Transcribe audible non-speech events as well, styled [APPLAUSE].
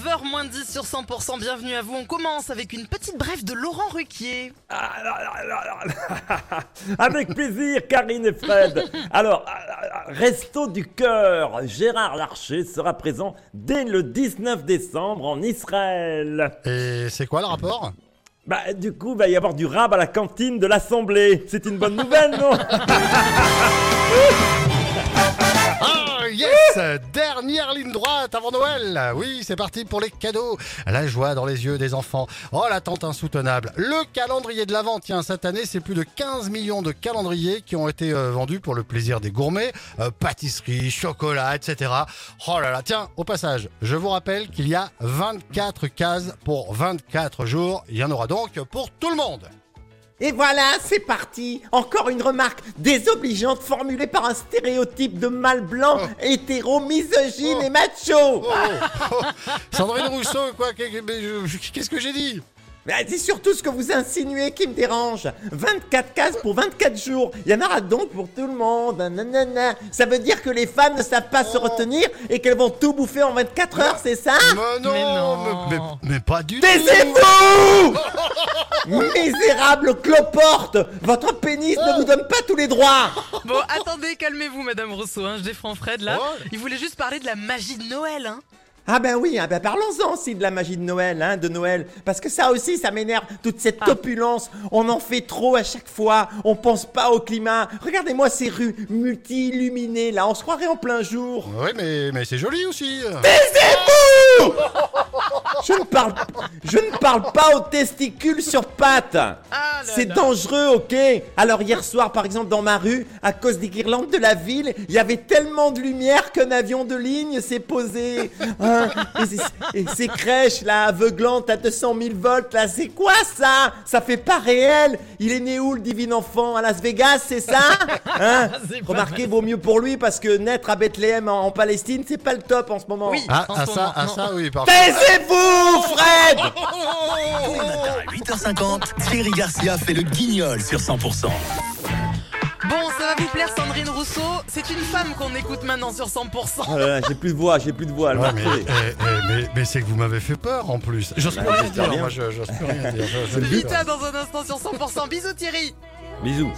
9h moins 10 sur 100%, bienvenue à vous. On commence avec une petite brève de Laurent Ruquier. [LAUGHS] Avec plaisir, Karine et Fred. Alors, Resto du Cœur, Gérard Larcher sera présent dès le 19 décembre en Israël. Et c'est quoi le rapport? Bah, du coup, il va y avoir du rab à la cantine de l'Assemblée. C'est une bonne nouvelle, non? Ah [LAUGHS] Dernière ligne droite avant Noël Oui, c'est parti pour les cadeaux La joie dans les yeux des enfants. Oh, l'attente insoutenable. Le calendrier de l'Avent, tiens, cette année, c'est plus de 15 millions de calendriers qui ont été euh, vendus pour le plaisir des gourmets. Euh, pâtisserie, chocolat, etc. Oh là là, tiens, au passage, je vous rappelle qu'il y a 24 cases pour 24 jours. Il y en aura donc pour tout le monde Et voilà, c'est parti. Encore une remarque désobligeante formulée par un stéréotype de mâle blanc, hétéro, misogyne Oh. et macho. Oh, oh, oh. Sandrine Rousseau, quoi Qu'est-ce que j'ai dit? C'est surtout ce que vous insinuez qui me dérange. 24 cases pour 24 jours. Il y en aura donc pour tout le monde. Nanana. Ça veut dire que les femmes ne savent pas se Oh. retenir et qu'elles vont tout bouffer en 24 heures, c'est ça? Mais non, Mais non. mais, mais- mais pas du tout. Taisez-vous Misérable cloporte Votre pénis ne vous donne pas tous les droits Bon, attendez, calmez-vous, Madame Rousseau. Hein, je défends Fred là. Ouais. Il voulait juste parler de la magie de Noël. Hein. Ah ben oui, ah ben parlons-en aussi de la magie de Noël, hein, de Noël. Parce que ça aussi, ça m'énerve, toute cette Ah. opulence. On en fait trop à chaque fois. On pense pas au climat. Regardez-moi ces rues multi-illuminées, là. On se croirait en plein jour. Oui, mais, mais c'est joli aussi Taisez-vous je, ne parle, je ne parle pas aux testicules sur pattes. Ah C'est dangereux, ok? Alors hier soir, par exemple, dans ma rue, à cause des guirlandes de la ville, il y avait tellement de lumière qu'un avion de ligne s'est posé. Hein? Et, ces- et ces crèches, là, aveuglantes à 200 000 volts, là, c'est quoi ça? Ça fait pas réel. Il est né où, le divin enfant? À Las Vegas, c'est ça? Hein? [LAUGHS] Remarquez, vaut mieux pour lui, parce que naître à Bethléem, en, en Palestine, c'est pas le top en ce moment. Oui. Ah, En ah, ça, moment, ah ça, oui, [LAUGHS] par Taisez-vous, Fred Tous les matins à 8h50, Thierry Garcia fait le guignol sur 100%. Bon, ça va vous plaire, Sandrine Rousseau? C'est une femme qu'on écoute maintenant sur 100%. Oh là là, J'ai plus de voix, j'ai plus de voix. elle Ouais, m'a mais, tué. eh, eh, mais, mais c'est que vous m'avez fait peur en plus. J'ose plus rien j'espère dire, bien. moi, je- j'ose plus rien dire. Je- je- Vita dans un instant sur 100%. Bisous Thierry. Bisous.